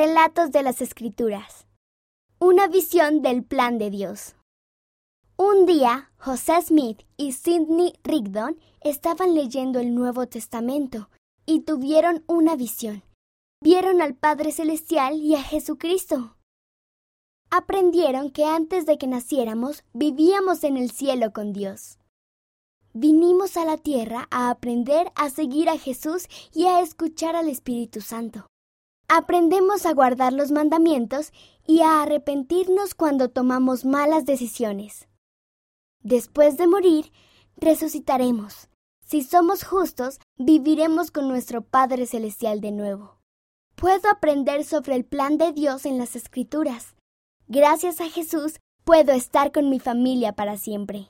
Relatos de las Escrituras. Una visión del plan de Dios. Un día, José Smith y Sidney Rigdon estaban leyendo el Nuevo Testamento y tuvieron una visión. Vieron al Padre Celestial y a Jesucristo. Aprendieron que antes de que naciéramos vivíamos en el cielo con Dios. Vinimos a la tierra a aprender a seguir a Jesús y a escuchar al Espíritu Santo. Aprendemos a guardar los mandamientos y a arrepentirnos cuando tomamos malas decisiones. Después de morir, resucitaremos. Si somos justos, viviremos con nuestro Padre Celestial de nuevo. Puedo aprender sobre el plan de Dios en las Escrituras. Gracias a Jesús, puedo estar con mi familia para siempre.